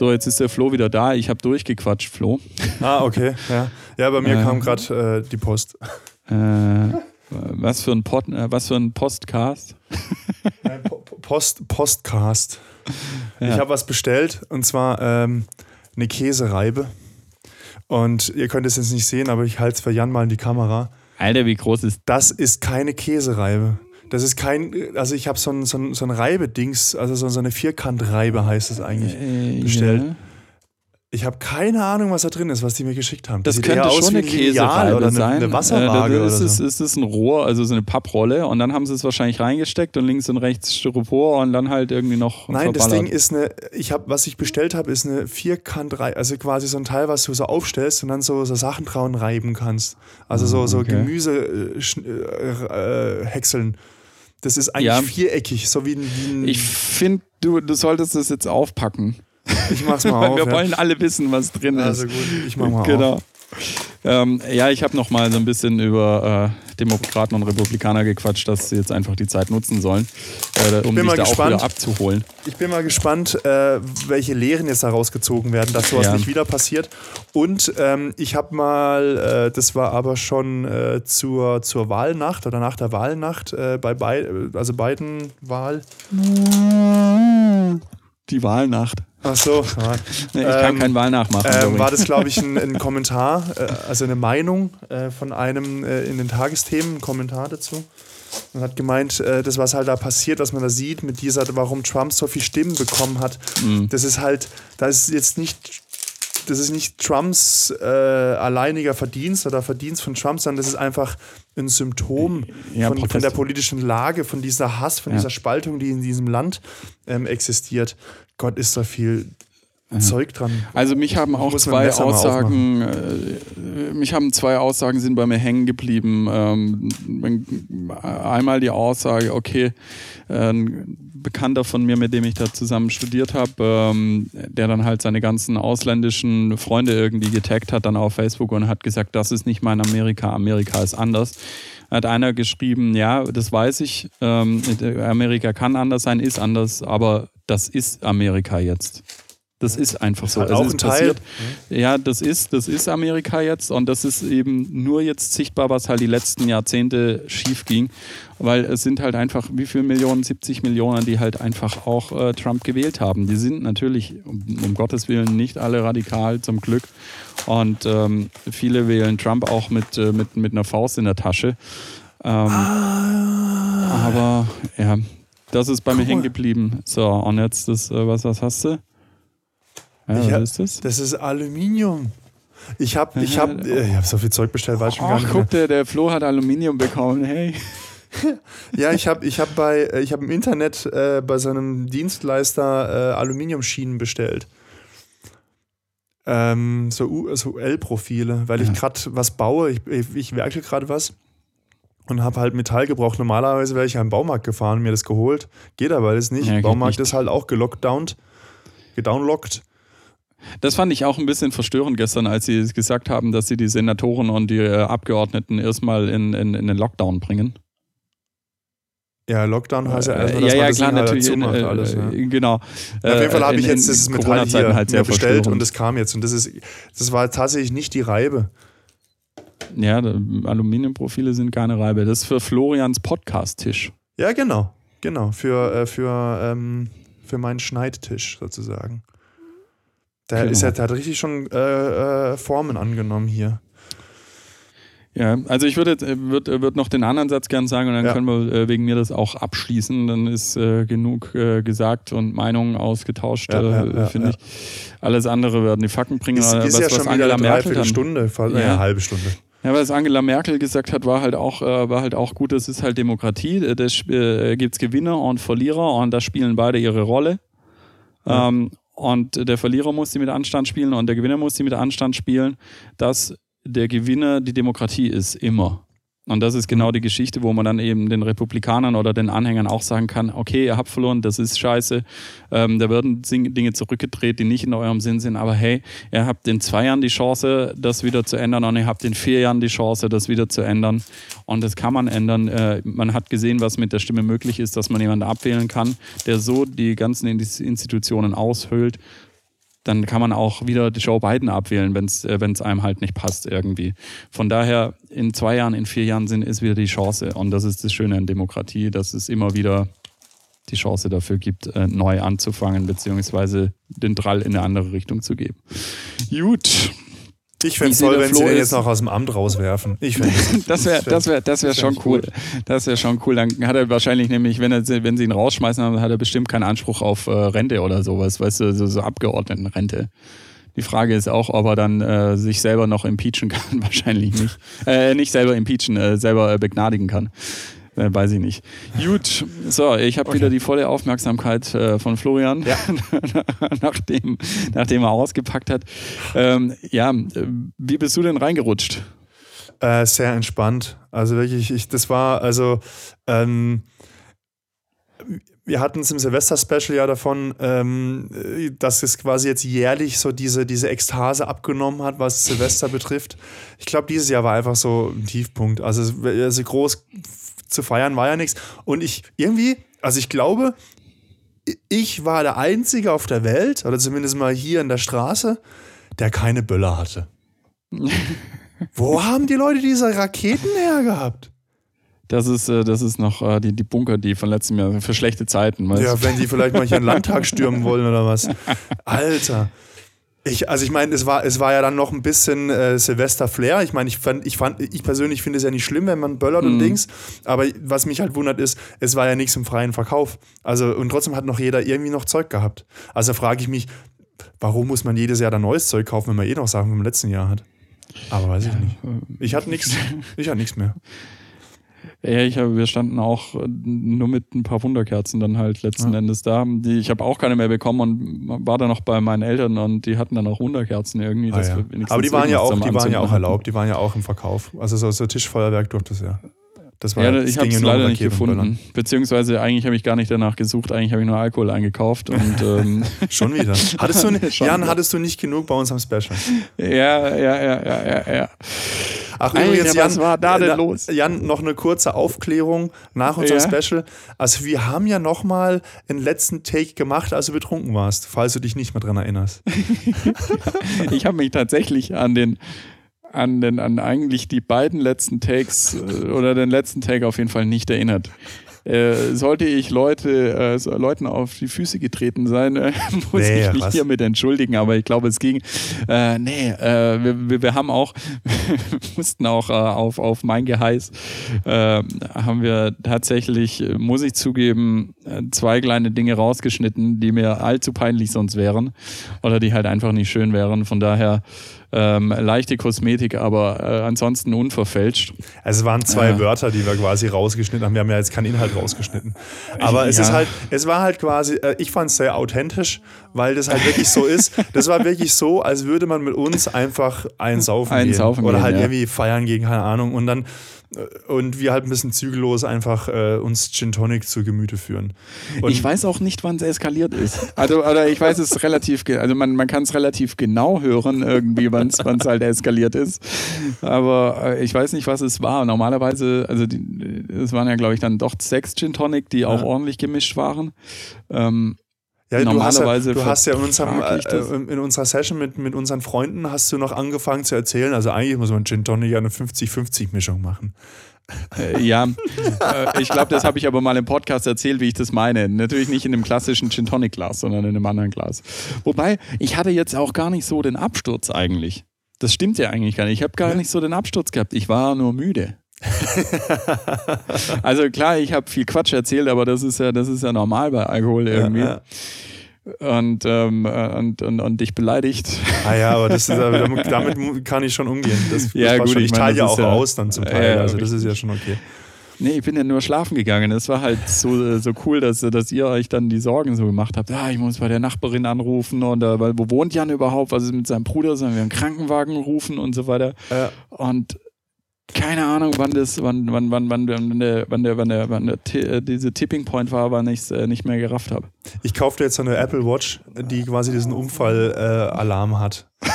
So, jetzt ist der Flo wieder da. Ich habe durchgequatscht, Flo. Ah, okay. Ja, ja bei mir Äh. kam gerade äh, die Post. Äh, was für ein Pod, äh, was für ein Postcast? Post, Postcast. Ja. Ich habe was bestellt und zwar ähm, eine Käsereibe. Und ihr könnt es jetzt nicht sehen, aber ich halte es für Jan mal in die Kamera. Alter, wie groß ist Das ist keine Käsereibe. Das ist kein, also ich habe so ein, so ein, so ein Reibedings, also so, so eine Vierkantreibe heißt es eigentlich. äh, bestellt. ja. Ich habe keine Ahnung, was da drin ist, was die mir geschickt haben. Das sieht könnte aus schon wie eine Käsereibe oder eine, sein. eine Wasserwaage äh, oder das so. ist, ist, ist ein Rohr, also so eine Papprolle und dann haben sie es wahrscheinlich reingesteckt und links und rechts Styropor und dann halt irgendwie noch Nein, das verballert. Ding ist eine, ich habe, was ich bestellt habe, ist eine Vierkantreibe, also quasi so ein Teil, was du so aufstellst und dann so, so Sachen dran reiben kannst. Also so, so Ah, okay. Gemüse äh, schn- äh, äh, häckseln. Das ist eigentlich Ja. viereckig, so wie ein. Wie ein Ich finde, du, du solltest das jetzt aufpacken. ich mach's mal auf. Wir ja. wollen alle wissen, was drin Also ist. gut, ich mach mal auf. Genau. Ähm, ja, ich habe noch mal so ein bisschen über äh, Demokraten und Republikaner gequatscht, dass sie jetzt einfach die Zeit nutzen sollen, äh, um sich da auch gespannt. wieder abzuholen. Ich bin mal gespannt, äh, welche Lehren jetzt da rausgezogen werden, dass sowas Ja. nicht wieder passiert. Und ähm, ich habe mal, äh, das war aber schon äh, zur, zur Wahlnacht oder nach der Wahlnacht, äh, bei bei, also beiden Wahl. Die Wahlnacht. Ach so, ja. Nee, Ich kann Ähm, kein Wahlnachmachen. ähm, sorry. war das, glaube ich, ein, ein Kommentar, äh, also eine Meinung äh, von einem äh, in den Tagesthemen, ein Kommentar dazu. Und hat gemeint, äh, das, was halt da passiert, was man da sieht, mit dieser, warum Trump so viele Stimmen bekommen hat, Mhm. das ist halt, das ist jetzt nicht, das ist nicht Trumps äh, alleiniger Verdienst oder Verdienst von Trump, sondern das ist einfach ein Symptom Ja, von, von der politischen Lage, von dieser Hass, von Ja. dieser Spaltung, die in diesem Land ähm, existiert. Gott, ist da viel Zeug dran. Also mich haben auch zwei Aussagen, äh, mich haben zwei Aussagen sind bei mir hängen geblieben. Ähm, einmal die Aussage, okay, äh, ein Bekannter von mir, mit dem ich da zusammen studiert habe, ähm, der dann halt seine ganzen ausländischen Freunde irgendwie getaggt hat dann auf Facebook und hat gesagt, das ist nicht mein Amerika, Amerika ist anders. Hat einer geschrieben, ja, das weiß ich, ähm, Amerika kann anders sein, ist anders, aber das ist Amerika jetzt. Das ist einfach so. halt auch ist ein Teil. passiert. Ja, das ist, das ist Amerika jetzt und das ist eben nur jetzt sichtbar, was halt die letzten Jahrzehnte schief ging, weil es sind halt einfach wie viele Millionen, 70 Millionen, die halt einfach auch äh, Trump gewählt haben. Die sind natürlich um, um Gottes Willen nicht alle radikal zum Glück und ähm, viele wählen Trump auch mit, äh, mit, mit einer Faust in der Tasche. Ähm, Aber ja, das ist bei mir Guck mal. hängen geblieben. So, und jetzt das, äh, was, was hast du? Ja, was Ja, ist das? Das ist Aluminium. Ich habe ich hab, äh, ich hab so viel Zeug bestellt, weiß schon gar Ach, nicht guck, der, der Flo hat Aluminium bekommen. Hey. Ja, ich habe ich hab bei, äh, ich habe im Internet äh, bei so einem Dienstleister äh, Aluminiumschienen bestellt. Ähm, so U- so L-Profile, weil ich Ja. gerade was baue. Ich, ich, ich werke gerade was und habe halt Metall gebraucht. Normalerweise wäre ich ja im Baumarkt gefahren und mir das geholt. Geht aber alles nicht. Ja, Baumarkt nicht. ist halt auch gelockdownt, gedownlockt. Das fand ich auch ein bisschen verstörend gestern, als sie gesagt haben, dass sie die Senatoren und die äh, Abgeordneten erstmal in, in, in den Lockdown bringen. Ja, Lockdown heißt ja erstmal, Äh, dass ja, man ja, das klar, halt natürlich. In, zumacht äh, alles. Ja. äh, Genau. Ja, auf jeden Fall habe ich jetzt dieses Metall Corona-Zeiten hier halt mir bestellt und es kam jetzt. Und das ist, das war tatsächlich nicht die Reibe. Ja, Aluminiumprofile sind keine Reibe. Das ist für Florians Podcast-Tisch. Ja, genau. Genau. Für, für, ähm, für meinen Schneidtisch sozusagen. Der, Genau. ist ja, der hat richtig schon äh, äh, Formen angenommen hier. Ja, also ich würde äh, würd, äh, würd noch den anderen Satz gern sagen und dann Ja. können wir äh, wegen mir das auch abschließen. Dann ist äh, genug äh, gesagt und Meinungen ausgetauscht, Ja, äh, ja, ja, finde ich. Alles andere werden die Facken bringen. Ist, ist was, ja was schon wieder Angela eine Merkel dann, Dreiviertelstunde, fast, Ja. eine halbe Stunde. Ja, was Angela Merkel gesagt hat, war halt auch, äh, war halt auch gut, das ist halt Demokratie. Äh, Das äh, gibt's Gewinner und Verlierer und da spielen beide ihre Rolle. Ja. Ähm, und der Verlierer muss sie mit Anstand spielen und der Gewinner muss sie mit Anstand spielen, dass der Gewinner die Demokratie ist, immer. Und das ist genau die Geschichte, wo man dann eben den Republikanern oder den Anhängern auch sagen kann, okay, ihr habt verloren, das ist scheiße, ähm, da werden Dinge zurückgedreht, die nicht in eurem Sinn sind, aber hey, ihr habt in zwei Jahren die Chance, das wieder zu ändern und ihr habt in vier Jahren die Chance, das wieder zu ändern. Und das kann man ändern. Äh, man hat gesehen, was mit der Stimme möglich ist, dass man jemanden abwählen kann, der so die ganzen Institutionen aushöhlt dann kann man auch wieder Joe Biden abwählen, wenn es äh, einem halt nicht passt irgendwie. Von daher, in zwei Jahren, in vier Jahren sind, ist wieder die Chance. Und das ist das Schöne an Demokratie, dass es immer wieder die Chance dafür gibt, äh, neu anzufangen, beziehungsweise den Drall in eine andere Richtung zu geben. Gut. Ich fände es toll, wenn sie den jetzt noch aus dem Amt rauswerfen. Ich das wäre das wär, das wär schon cool. Das wäre schon cool. Dann hat er wahrscheinlich nämlich, wenn, er, wenn sie ihn rausschmeißen, dann hat er bestimmt keinen Anspruch auf äh, Rente oder sowas, weißt du, so, so Abgeordnetenrente. Die Frage ist auch, ob er dann äh, sich selber noch impeachen kann. Wahrscheinlich nicht. Äh, nicht selber impeachen, äh, selber äh, begnadigen kann. Äh, weiß ich nicht. Gut, so, ich habe okay. wieder die volle Aufmerksamkeit äh, von Florian, ja. nachdem, nachdem er ausgepackt hat. Ähm, ja, wie bist du denn reingerutscht? Äh, sehr entspannt. Also wirklich, ich, das war, also, ähm, wir hatten es im Silvester-Special ja davon, ähm, dass es quasi jetzt jährlich so diese, diese Ekstase abgenommen hat, was Silvester betrifft. Ich glaube, dieses Jahr war einfach so ein Tiefpunkt. Also, also groß zu feiern war ja nichts. Und ich irgendwie, also ich glaube, ich war der Einzige auf der Welt, oder zumindest mal hier in der Straße, der keine Böller hatte. Wo haben die Leute diese Raketen hergehabt? Das ist, äh, das ist noch äh, die, die Bunker, die von letztem Jahr für schlechte Zeiten. Ja, wenn die vielleicht mal hier einen Landtag stürmen wollen oder was. Alter. Ich, also ich meine, es war, es war ja dann noch ein bisschen äh, Silvester-Flair. Ich meine, ich fand, ich fand, ich persönlich finde es ja nicht schlimm, wenn man böllert mhm. und Dings. Aber was mich halt wundert ist, es war ja nichts im freien Verkauf. Also, und trotzdem hat noch jeder irgendwie noch Zeug gehabt. Also frage ich mich, warum muss man jedes Jahr dann neues Zeug kaufen, wenn man eh noch Sachen vom letzten Jahr hat? Aber weiß ich nicht. Ich hatte nichts. Ich hatte nichts mehr. Ja, ich habe, wir standen auch äh, nur mit ein paar Wunderkerzen dann halt letzten ja. Endes da. Die, ich habe auch keine mehr bekommen und war dann noch bei meinen Eltern und die hatten dann auch Wunderkerzen irgendwie. Ah, ja. Aber die waren ja auch, die waren ja auch erlaubt, die waren ja auch im Verkauf. Also so, so Tischfeuerwerk durfte es ja. Das war ja, ich habe es leider nicht gefunden. Beziehungsweise eigentlich habe ich gar nicht danach gesucht. Eigentlich habe ich nur Alkohol eingekauft. Und, ähm Schon wieder. Hattest du, Jan, hattest du nicht genug bei unserem Special? Ja, ja, ja, ja, ja, ja. Ach, Alter, übrigens, Jan, was war da denn los? Jan, noch eine kurze Aufklärung nach unserem ja? Special. Also wir haben ja nochmal einen letzten Take gemacht, als du betrunken warst, falls du dich nicht mehr dran erinnerst. ich habe mich tatsächlich an den an den an eigentlich die beiden letzten Takes äh, oder den letzten Take auf jeden Fall nicht erinnert. Äh, sollte ich Leute, äh, Leuten auf die Füße getreten sein, äh, muss nee, ich mich was? hiermit entschuldigen, aber ich glaube, es ging. Äh, nee, äh, wir, wir, wir, haben auch, mussten auch äh, auf, auf mein Geheiß, haben wir tatsächlich, muss ich zugeben, zwei kleine Dinge rausgeschnitten, die mir allzu peinlich sonst wären oder die halt einfach nicht schön wären. Von daher ähm, leichte Kosmetik, aber äh, ansonsten unverfälscht. Also es waren zwei äh, Wörter, die wir quasi rausgeschnitten haben. Wir haben ja jetzt keinen Inhalt rausgeschnitten. Aber es ja. ist halt, es war halt quasi, äh, ich fand es sehr authentisch, weil das halt wirklich so ist. Das war wirklich so, als würde man mit uns einfach einsaufen gehen. Saufen Oder gehen, halt ja. irgendwie feiern gegen, keine Ahnung. Und dann und wir halt ein bisschen zügellos einfach äh, uns Gin Tonic zu Gemüte führen. Und ich weiß auch nicht, wann es eskaliert ist. Also, oder ich weiß es relativ, also man, man kann es relativ genau hören, irgendwie, wann es halt eskaliert ist. Aber äh, ich weiß nicht, was es war. Normalerweise, also es waren ja, glaube ich, dann doch sechs Gin Tonic, die auch ja. ordentlich gemischt waren. Ähm, ja, Normalerweise du hast ja, du hast ja in, unserem, äh, in unserer Session mit, mit unseren Freunden hast du noch angefangen zu erzählen, also eigentlich muss man Gin Tonic ja eine 50-50-Mischung machen. Äh, ja, äh, ich glaube, das habe ich aber mal im Podcast erzählt, wie ich das meine. Natürlich nicht in einem klassischen Gin Tonic Glas, sondern in einem anderen Glas. Wobei, ich hatte jetzt auch gar nicht so den Absturz eigentlich. Das stimmt ja eigentlich gar nicht. Ich habe gar nicht so den Absturz gehabt. Ich war nur müde. also klar, ich habe viel Quatsch erzählt, aber das ist ja, das ist ja normal bei Alkohol irgendwie. Ja, ja. Und, ähm, und, und, und dich beleidigt. Ah ja, aber das ist, damit kann ich schon umgehen. Das, ja, gut, ich, ich teile ja auch ja, aus dann zum Teil. also das ist ja schon okay. Nee, ich bin ja nur schlafen gegangen. Es war halt so, so cool, dass, dass ihr euch dann die Sorgen so gemacht habt. Ja, ich muss bei der Nachbarin anrufen und äh, weil, wo wohnt Jan überhaupt? Was ist mit seinem Bruder? Sollen wir einen Krankenwagen rufen und so weiter? Ja. Und keine Ahnung, wann das, wann, wann, wann, wann, wann der, wann der, wann der, wann der, äh, diese Tipping Point war, wann ich es äh, nicht mehr gerafft habe. Ich kaufte jetzt eine Apple Watch, die quasi diesen Unfallalarm äh, hat.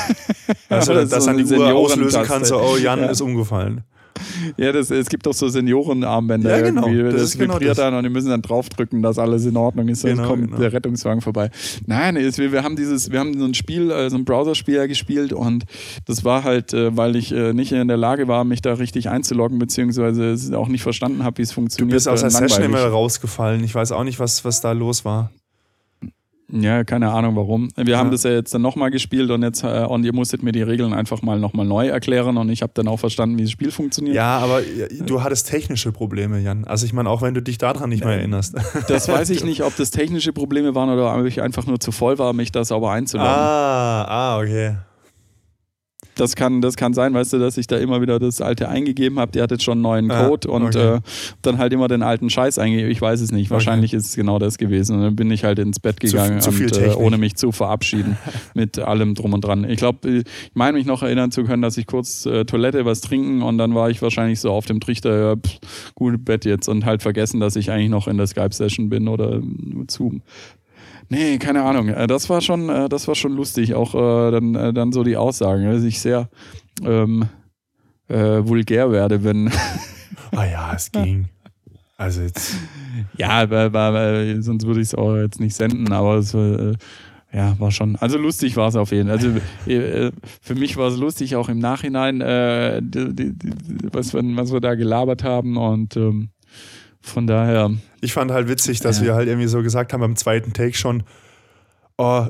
Also, dass so dann die Uhr auslösen kann, so, oh, Jan ja. ist umgefallen. Ja, das, es gibt auch so Seniorenarmbänder Ja, genau. irgendwie. Das Das, genau vibriert das. dann und die müssen dann draufdrücken, dass alles in Ordnung ist, sonst Genau, kommt genau. der Rettungswagen vorbei. Nein, es, wir, wir haben dieses, wir haben so ein Spiel, äh, so ein Browserspiel ja gespielt und das war halt, äh, weil ich äh, nicht in der Lage war, mich da richtig einzuloggen, beziehungsweise es auch nicht verstanden habe, wie es Du funktioniert. bist aus der Session immer rausgefallen. Ich weiß auch nicht, was, was da los war. Ja, keine Ahnung warum. Wir haben Ja. das ja jetzt dann nochmal gespielt und jetzt äh, und ihr musstet mir die Regeln einfach mal nochmal neu erklären und ich habe dann auch verstanden, wie das Spiel funktioniert. Ja, aber äh, du hattest technische Probleme, Jan. Also ich meine, auch wenn du dich daran nicht mehr erinnerst. Das weiß ich nicht, ob das technische Probleme waren oder ob ich einfach nur zu voll war, mich da sauber einzuloggen. ah, ah, okay. Das kann, das kann sein, weißt du, dass ich da immer wieder das alte eingegeben habe. Die hat jetzt schon einen neuen Ah, Code und okay. äh, dann halt immer den alten Scheiß eingegeben. Ich weiß es nicht. Wahrscheinlich ist es genau das gewesen. Und dann bin ich halt ins Bett Zu- gegangen, zu viel und, äh, ohne mich zu verabschieden mit allem drum und dran. Ich glaube, ich meine mich noch erinnern zu können, dass ich kurz äh, Toilette was trinken und dann war ich wahrscheinlich so auf dem Trichter, ja, pff, gut Bett jetzt und halt vergessen, dass ich eigentlich noch in der Skype-Session bin oder äh, Zoom. Nee, keine Ahnung. Äh, Das war schon, äh, das war schon lustig. Auch äh, dann, dann so die Aussagen, dass ich sehr ähm, äh, vulgär werde, wenn. Ah ja, es ging. Also jetzt. ja, weil, weil, weil, sonst würde ich es auch jetzt nicht senden, aber es äh, ja, war schon. Also lustig war es auf jeden Fall. Also für mich war es lustig, auch im Nachhinein, äh, die, die, die, was, wir, was wir da gelabert haben und ähm, von daher. Ich fand halt witzig, dass Ja. wir halt irgendwie so gesagt haben beim zweiten Take schon, oh,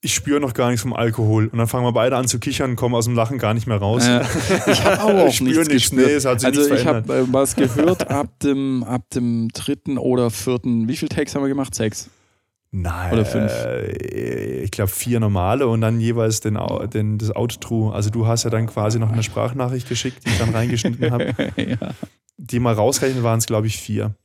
ich spüre noch gar nichts vom Alkohol. Und dann fangen wir beide an zu kichern und kommen aus dem Lachen gar nicht mehr raus. Äh, ich habe auch Ich spür nichts nichts, gespürt. nee, es hat sich also nichts ich habe äh, was gehört ab dem, ab dem dritten oder vierten. Wie viele Takes haben wir gemacht? Sechs. Nein, Oder fünf. äh, ich glaube vier normale und dann jeweils den, den, das Outro. Also du hast ja dann quasi noch eine Sprachnachricht geschickt, die ich dann reingeschnitten habe. ja. Die mal rausrechnen waren es, glaube ich, vier.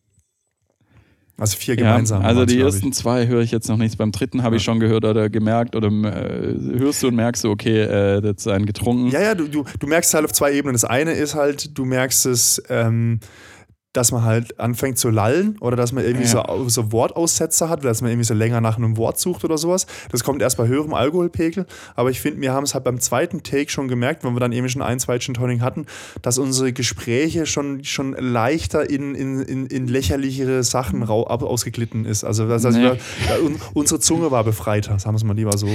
Also vier Ja, gemeinsam. also waren's, die ersten zwei höre ich jetzt noch nichts. Beim dritten habe ich Ja. schon gehört oder gemerkt oder äh, hörst du und merkst du, okay, äh, das ist ein getrunken. ich. Ja, ja, du, du, du merkst halt auf zwei Ebenen. Das eine ist halt, du merkst es, ähm, dass man halt anfängt zu lallen oder dass man irgendwie Ja. so, so Wortaussetzer hat, dass man irgendwie so länger nach einem Wort sucht oder sowas. Das kommt erst bei höherem Alkoholpegel. Aber ich finde, wir haben es halt beim zweiten Take schon gemerkt, wenn wir dann eben schon ein, zwei Gin Tonic hatten, dass unsere Gespräche schon, schon leichter in, in, in, in lächerlichere Sachen ausgeglitten ist. Also das heißt, Nee. unsere Zunge war befreiter, sagen wir es mal lieber so.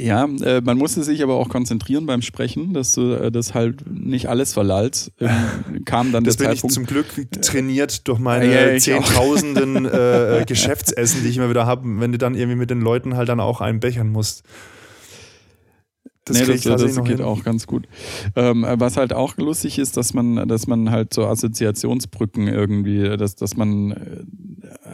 Ja, äh, man musste sich aber auch konzentrieren beim Sprechen, dass du äh, das halt nicht alles verlallt. Ähm, kam dann Das der bin ich Zeitpunkt. zum Glück trainiert durch meine Ja, ich auch. zehntausenden äh, Geschäftsessen, die ich immer wieder habe, wenn du dann irgendwie mit den Leuten halt dann auch einen bechern musst. Das, nee, das, ich das geht hin. auch ganz gut. Ähm, was halt auch lustig ist, dass man, dass man halt so Assoziationsbrücken irgendwie, dass, dass man, äh,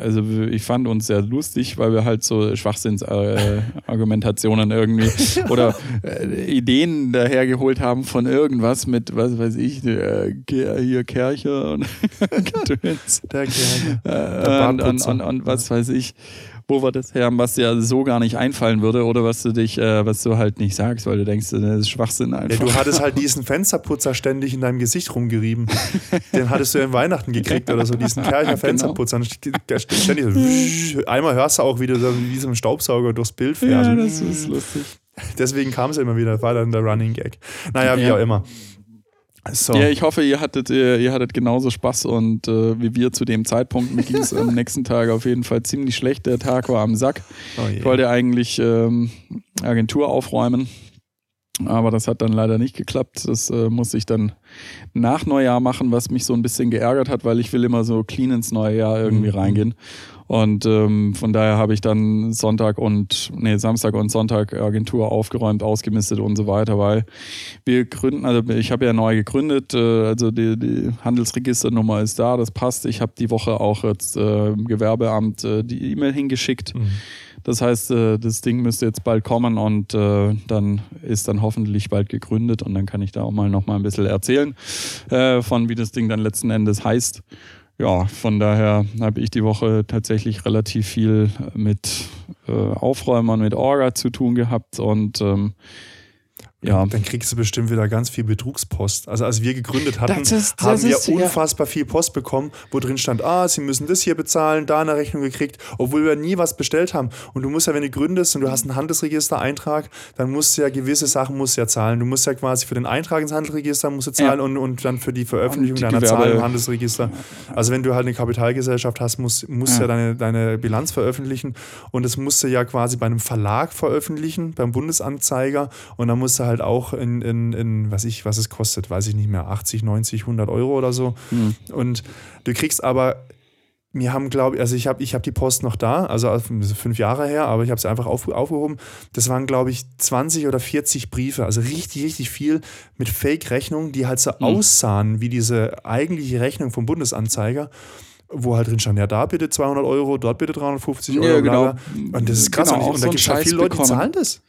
also ich fand uns sehr lustig, weil wir halt so Schwachsinnsargumentationen irgendwie oder äh, Ideen dahergeholt haben von irgendwas mit, was weiß ich, äh, hier Kercher und Gedöns. Der Kerl. Äh, und, und, und, und was weiß ich, wo wir das her haben, was dir so gar nicht einfallen würde oder was du dich, äh, was du halt nicht sagst, weil du denkst, das ist Schwachsinn Ja, einfach. du hattest halt diesen Fensterputzer ständig in deinem Gesicht rumgerieben. Den hattest du ja in Weihnachten gekriegt oder so, diesen Kercher Genau. Fensterputzer. Steht ständig so. Einmal hörst du auch wieder so wie so ein Staubsauger durchs Bild fährt. ja, das ist lustig. Deswegen kam es immer wieder, war dann der Running Gag. Naja, wie Ja. auch immer. So. Ja, ich hoffe, ihr hattet, ihr, ihr hattet genauso Spaß und äh, wie wir zu dem Zeitpunkt. Mir ging es am nächsten Tag auf jeden Fall ziemlich schlecht. Der Tag war am Sack. Oh. Ich wollte eigentlich ähm, Agentur aufräumen, aber das hat dann leider nicht geklappt. Das äh, musste ich dann nach Neujahr machen, was mich so ein bisschen geärgert hat, weil ich will immer so clean ins neue Jahr irgendwie Mhm. reingehen. Und ähm, von daher habe ich dann Sonntag und, nee, Samstag und Sonntag Agentur aufgeräumt, ausgemistet und so weiter, weil wir gründen, also ich habe ja neu gegründet, äh, also die, die Handelsregisternummer ist da, das passt. Ich habe die Woche auch jetzt äh, im Gewerbeamt äh, die E-Mail hingeschickt. Mhm. Das heißt, äh, das Ding müsste jetzt bald kommen und äh, dann ist dann hoffentlich bald gegründet und dann kann ich da auch mal noch mal ein bisschen erzählen äh, von wie das Ding dann letzten Endes heißt. Ja, von daher habe ich die Woche tatsächlich relativ viel mit äh, Aufräumern, mit Orga zu tun gehabt und ähm, Ja. Dann kriegst du bestimmt wieder ganz viel Betrugspost. Also als wir gegründet hatten, Das ist- das haben wir ist- ja. unfassbar viel Post bekommen, wo drin stand, ah, sie müssen das hier bezahlen, da eine Rechnung gekriegt, obwohl wir nie was bestellt haben. Und du musst ja, wenn du gründest und du hast einen Handelsregister-Eintrag, dann musst du ja gewisse Sachen musst du ja zahlen. Du musst ja quasi für den Eintrag ins Handelsregister musst du zahlen Ja. und, und dann für die Veröffentlichung die deiner Gewerbe- Zahlen im Handelsregister. Also wenn du halt eine Kapitalgesellschaft hast, musst, musst du ja Ja. deine, deine Bilanz veröffentlichen und das musst du ja quasi bei einem Verlag veröffentlichen, beim Bundesanzeiger und dann musst du halt auch in, in, in was ich, was es kostet, weiß ich nicht mehr, 80, 90, 100 Euro oder so. Hm. Und du kriegst aber, wir haben, glaube ich, also ich habe ich hab die Post noch da, also fünf Jahre her, aber ich habe sie einfach auf, aufgehoben. Das waren, glaube ich, 20 oder 40 Briefe, also richtig, richtig viel mit Fake-Rechnungen, die halt so Hm. aussahen wie diese eigentliche Rechnung vom Bundesanzeiger. Wo halt drin stand, ja, da bitte 200 Euro, dort bitte 350 Euro. Ja, genau. Und das ist krass. Genau, und und so da einen gibt es halt viele Leute, die zahlen das.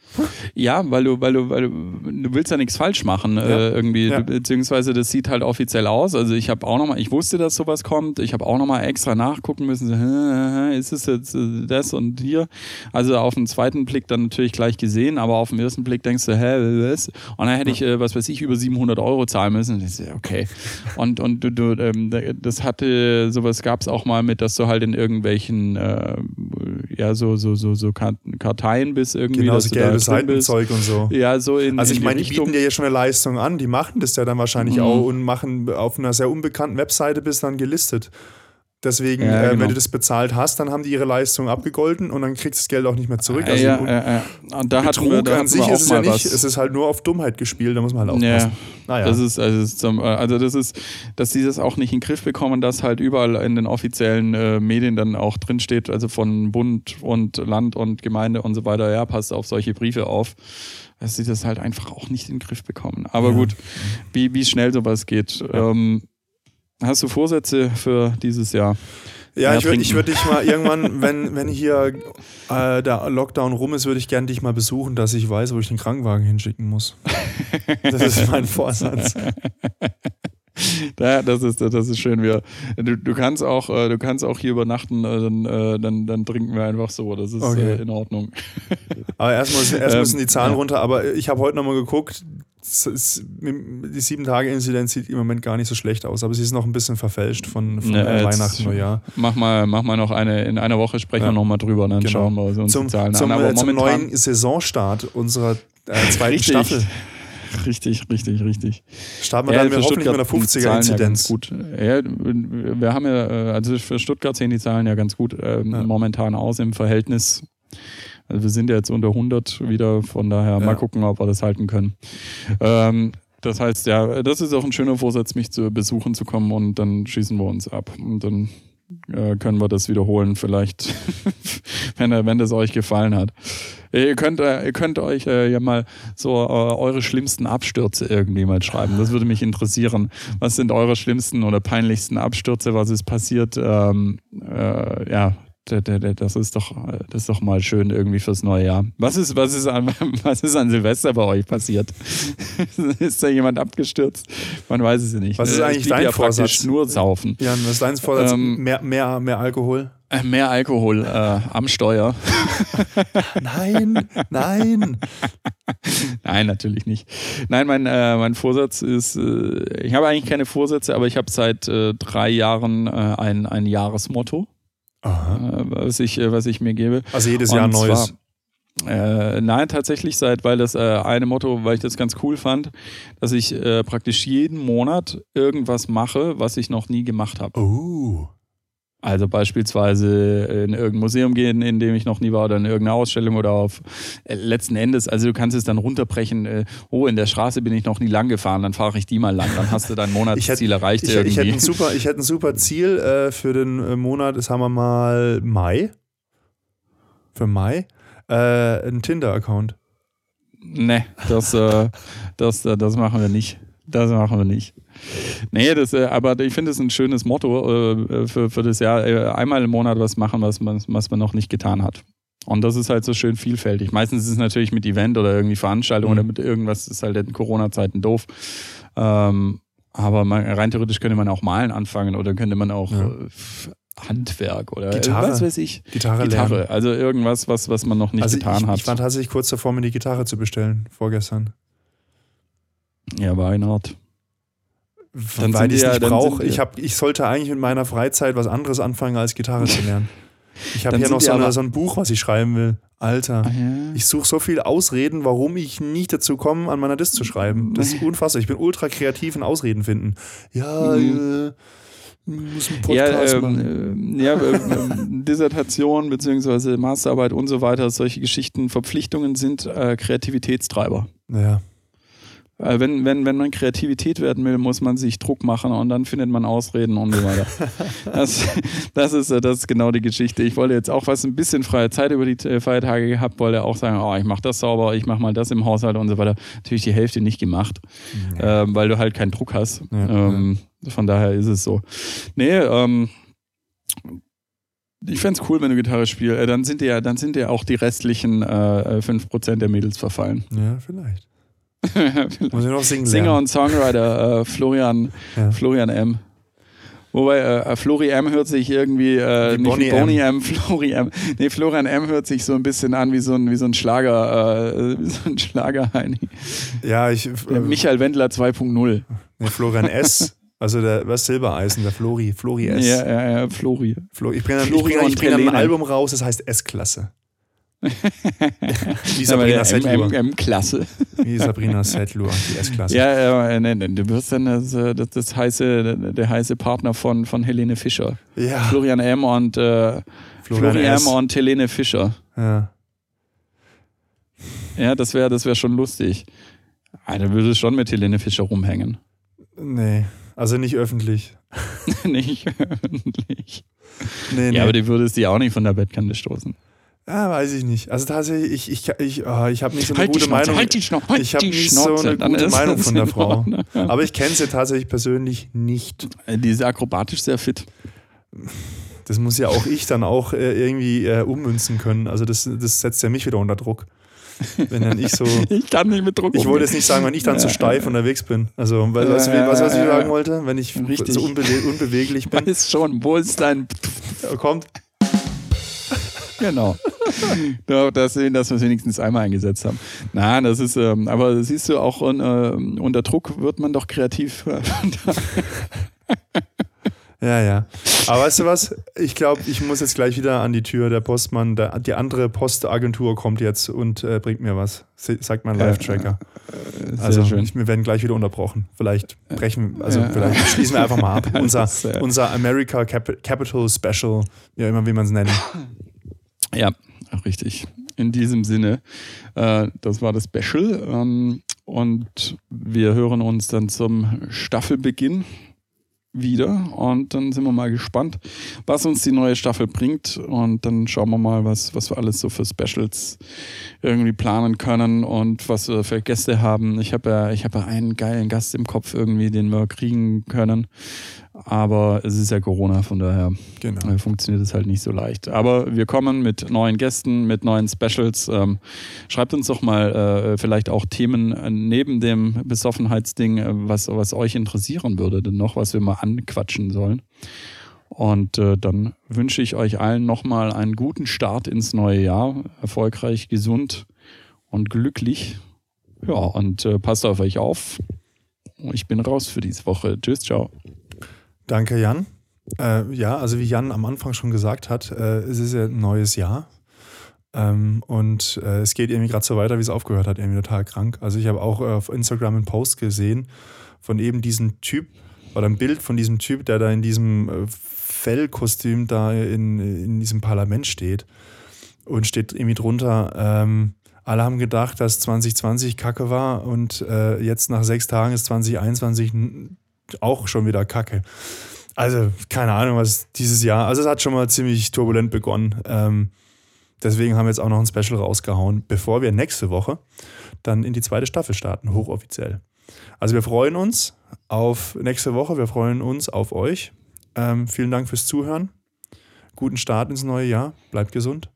Ja, weil du, weil du, weil du, du willst ja nichts falsch machen, Ja. äh, irgendwie, Ja. beziehungsweise das sieht halt offiziell aus. Also ich habe auch nochmal, ich wusste, dass sowas kommt, ich habe auch nochmal extra nachgucken müssen, so, ist es jetzt äh, das und hier? Also auf den zweiten Blick dann natürlich gleich gesehen, aber auf den ersten Blick denkst du, hä, was? Und dann hätte ich, äh, was weiß ich, über 700 Euro zahlen müssen. Und ich so, okay. Und, und du, du, ähm, das hatte, sowas gab es auch mal mit, dass du halt in irgendwelchen, äh, ja, so, so, so, so Kart- Karteien bist irgendwie, Genau, so gelbe bist. Seitenzeug und so. Ja, so in, Also in ich meine, die die Richtung. bieten dir ja schon eine Leistung an, die machen das ja dann wahrscheinlich Mhm. auch und machen auf einer sehr unbekannten Webseite bist dann gelistet. Deswegen, Ja, äh, genau. wenn du das bezahlt hast, dann haben die ihre Leistung abgegolten und dann kriegst du das Geld auch nicht mehr zurück. ja, Also ja, und ja, ja. Und da wir, Betrug da an sich ist es ja nicht, was. es ist halt nur auf Dummheit gespielt, da muss man halt Ja. aufpassen. Naja. Das ist, also, das ist zum, also das ist, dass sie das auch nicht in den Griff bekommen, dass halt überall in den offiziellen äh, Medien dann auch drinsteht, also von Bund und Land und Gemeinde und so weiter, ja, passt auf solche Briefe auf, dass sie das halt einfach auch nicht in den Griff bekommen. Aber Ja. gut, wie, wie schnell sowas geht. Ähm, hast du Vorsätze für dieses Jahr? Ja, Mehr ich würde würd dich mal irgendwann, wenn, wenn hier äh, der Lockdown rum ist, würde ich gerne dich mal besuchen, dass ich weiß, wo ich den Krankenwagen hinschicken muss. Das ist mein Vorsatz. Ja, das ist, das ist schön. Wir, du, du kannst auch, äh, du kannst auch hier übernachten, äh, dann, äh, dann, dann trinken wir einfach so. Das ist Okay. in Ordnung. Aber erst, muss, erst Ähm, müssen die Zahlen ja. runter. Aber ich habe heute nochmal geguckt. Die 7-Tage-Inzidenz sieht im Moment gar nicht so schlecht aus, aber sie ist noch ein bisschen verfälscht von, von Ja, äh, Weihnachten, Neujahr. Mach mal, mach mal noch eine, in einer Woche sprechen Ja. wir nochmal drüber, dann Genau. schauen wir uns Zum, die Zahlen zum, an. Aber äh, zum neuen Saisonstart unserer äh, zweiten Richtig. Staffel richtig, richtig, richtig. starten wir dann mit, hoffentlich mit einer Stuttgart sind die Zahlen Ja ganz 50er-Inzidenz. gut. Ja, wir haben ja, äh, also für Stuttgart sehen die Zahlen ja ganz gut Ja. momentan aus im Verhältnis. Also wir sind ja jetzt unter 100 wieder, von daher Ja. mal gucken, ob wir das halten können. Ähm, das heißt, ja, das ist auch ein schöner Vorsatz, mich zu besuchen zu kommen und dann schießen wir uns ab. Und dann äh, können wir das wiederholen, vielleicht, wenn, wenn das euch gefallen hat. Ihr könnt, äh, ihr könnt euch äh, ja mal so äh, eure schlimmsten Abstürze irgendwie mal schreiben. Das würde mich interessieren. Was sind eure schlimmsten oder peinlichsten Abstürze? Was ist passiert? Ähm, äh, ja, das ist doch, das ist doch mal schön irgendwie fürs neue Jahr. Was ist, was ist an, was ist an Silvester bei euch passiert? ist da jemand abgestürzt? Man weiß es ja nicht. Was ist Äh, eigentlich dein ja Vorsatz? Nur saufen. Jan, was ist dein Vorsatz? Ähm, mehr, mehr, mehr Alkohol? Äh, Mehr Alkohol äh, am Steuer. Nein, nein. Nein, natürlich nicht. Nein, mein, äh, mein Vorsatz ist, äh, ich habe eigentlich keine Vorsätze, aber ich habe seit äh, drei Jahren äh, ein, ein Jahresmotto, Aha. äh, was, ich, äh, was ich mir gebe. Also jedes Und Jahr ein neues. Zwar, äh, nein, tatsächlich seit, weil das äh, eine Motto, weil ich das ganz cool fand, dass ich äh, praktisch jeden Monat irgendwas mache, was ich noch nie gemacht habe. Oh. Also beispielsweise in irgendein Museum gehen, in dem ich noch nie war, oder in irgendeine Ausstellung oder auf äh, letzten Endes, also du kannst es dann runterbrechen, äh, oh, in der Straße bin ich noch nie lang gefahren, dann fahre ich die mal lang, dann hast du dein Monatsziel erreicht Ich, irgendwie. ich, hätte ein super, ich hätte ein super Ziel äh, für den äh, Monat, das haben wir mal Mai. Für Mai. Ein Tinder-Account. nee, das, das, das machen wir nicht. Das machen wir nicht. Nee, das, äh, aber ich finde es ein schönes Motto äh, für, für das Jahr. Äh, einmal im Monat was machen, was man, was man noch nicht getan hat. Und das ist halt so schön vielfältig. Meistens ist es natürlich mit Event oder irgendwie Veranstaltung Mhm. oder mit irgendwas, das ist halt in Corona-Zeiten doof. Ähm, aber man, rein theoretisch könnte man auch malen anfangen oder könnte man auch Ja. Handwerk oder Gitarre. was weiß ich. Gitarre, Gitarre. lernen. Also irgendwas, was, was man noch nicht also getan ich, hat. ich war tatsächlich kurz davor, mir die Gitarre zu bestellen, vorgestern. Ja, Weinhardt. Dann weil ich es nicht brauche. Ich, ich sollte eigentlich mit meiner Freizeit was anderes anfangen, als Gitarre zu lernen. Ich habe hier noch so, eine, so, ein Buch, was ich schreiben will. Alter, ah, ja. ich suche so viele Ausreden, warum ich nicht dazu komme, an meiner Disk zu schreiben. Das ist unfassbar. Ich bin ultra kreativ in Ausreden finden. Ja, mhm. äh, muss einen Podcast ja, ähm, äh, ja, äh, Dissertation bzw. Masterarbeit und so weiter, solche Geschichten, Verpflichtungen sind äh, Kreativitätstreiber. Ja. Äh, wenn, wenn, wenn man Kreativität werden will, muss man sich Druck machen und dann findet man Ausreden und so weiter. das, das, ist, äh, das ist genau die Geschichte. Ich wollte jetzt auch was ein bisschen freie Zeit über die äh, Feiertage gehabt, wollte auch sagen, oh, ich mache das sauber, ich mache mal das im Haushalt und so weiter. Natürlich die Hälfte nicht gemacht, ja. ähm, weil du halt keinen Druck hast. Ja, ähm, ja. Von daher ist es so. Nee, ähm, ich fände es cool, wenn du Gitarre spielst. Dann sind dir ja, dann sind dir auch die restlichen äh, 5% der Mädels verfallen. Ja, vielleicht. Muss ich noch singen Singer und Songwriter äh, Florian, ja. Florian M. Wobei äh, Flori M hört sich irgendwie äh, nicht Bonnie, M. M. Flori M. Nee, Florian M hört sich so ein bisschen an wie so ein, wie so ein Schlager, äh, wie so ein Schlager-Heini. Ja, ich. Äh, Michael Wendler 2.0. Nee, Florian S. Also der was Silbereisen, der Flori, Flori S. Ja, ja, ja, Flori. Flori. Ich bringe Flori ich bring dann ein Album raus, das heißt S-Klasse. Wie Sabrina Setlur. M-Klasse. Wie Sabrina Setlur, die S-Klasse. Ja, äh, nee, nee, du wirst dann das, äh, das, das, heiße, der heiße Partner von, von Helene Fischer. Ja. Florian M. und äh, Florian, Florian M. und Helene Fischer. Ja. Ja, das wäre das wär schon lustig. Ah, dann würdest schon mit Helene Fischer rumhängen. Nee, also nicht öffentlich. nicht öffentlich. Nee, nee. Ja, aber die würdest die auch nicht von der Bettkante stoßen. Ja, weiß ich nicht. Also tatsächlich, ich, ich, ich, oh, ich habe nicht so eine halt gute Schnauze, Meinung. Halt die Schnauze, halt ich habe nicht Schnauze, so eine gute Meinung von der Frau. Aber ich kenne sie tatsächlich persönlich nicht. Äh, die ist akrobatisch sehr fit. Das muss ja auch ich dann auch äh, irgendwie äh, ummünzen können. Also das, das setzt ja mich wieder unter Druck. Wenn dann ich so. ich kann nicht mit Druck Ich wollte jetzt nicht sagen, wenn ich dann zu steif unterwegs bin. Also, du, was, was, was, ich sagen wollte? Wenn ich Richtig. so unbe unbeweglich bin. Weiß schon, wo ist dein. Kommt. Genau. dass, dass wir es wenigstens einmal eingesetzt haben. Nein, das ist, ähm, aber siehst du, auch äh, unter Druck wird man doch kreativ. ja, ja. Aber weißt du was? Ich glaube, ich muss jetzt gleich wieder an die Tür. Der Postmann, der, die andere Postagentur kommt jetzt und äh, bringt mir was. Sagt mein Live-Tracker. Äh, also schön. wir werden gleich wieder unterbrochen. Vielleicht brechen, also ja. vielleicht schließen wir einfach mal ab. Unser, unser America Cap Capital Special, ja immer wie man es nennt. Ja, richtig. In diesem Sinne, äh, das war das Special. Ähm, und wir hören uns dann zum Staffelbeginn wieder und dann sind wir mal gespannt, was uns die neue Staffel bringt und dann schauen wir mal, was, was wir alles so für Specials irgendwie planen können und was wir für Gäste haben. Ich habe ja, habe ja einen geilen Gast im Kopf irgendwie, den wir kriegen können. Aber es ist ja Corona, von daher genau. Äh, funktioniert es halt nicht so leicht. Aber wir kommen mit neuen Gästen, mit neuen Specials. Ähm, schreibt uns doch mal äh, vielleicht auch Themen äh, neben dem Besoffenheitsding, was, was euch interessieren würde, denn noch, was wir mal anquatschen sollen. Und äh, dann wünsche ich euch allen nochmal einen guten Start ins neue Jahr. Erfolgreich, gesund und glücklich. Ja, und äh, passt auf euch auf. Ich bin raus für diese Woche. Tschüss, ciao. Danke, Jan. Äh, ja, also wie Jan am Anfang schon gesagt hat, äh, es ist ja ein neues Jahr. Ähm, und äh, es geht irgendwie gerade so weiter, wie es aufgehört hat, irgendwie total krank. Also ich habe auch äh, auf Instagram einen Post gesehen von eben diesem Typ oder ein Bild von diesem Typ, der da in diesem äh, Fellkostüm da in, in diesem Parlament steht. Und steht irgendwie drunter, ähm, alle haben gedacht, dass 2020 Kacke war und äh, jetzt nach sechs Tagen ist 2021 auch schon wieder kacke. Also, keine Ahnung, was dieses Jahr. Also, es hat schon mal ziemlich turbulent begonnen. Ähm, deswegen haben wir jetzt auch noch ein Special rausgehauen, bevor wir nächste Woche dann in die zweite Staffel starten, hochoffiziell. Also, wir freuen uns auf nächste Woche. Wir freuen uns auf euch. Ähm, vielen Dank fürs Zuhören. Guten Start ins neue Jahr. Bleibt gesund.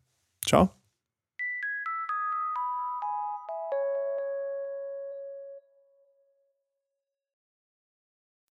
Ciao.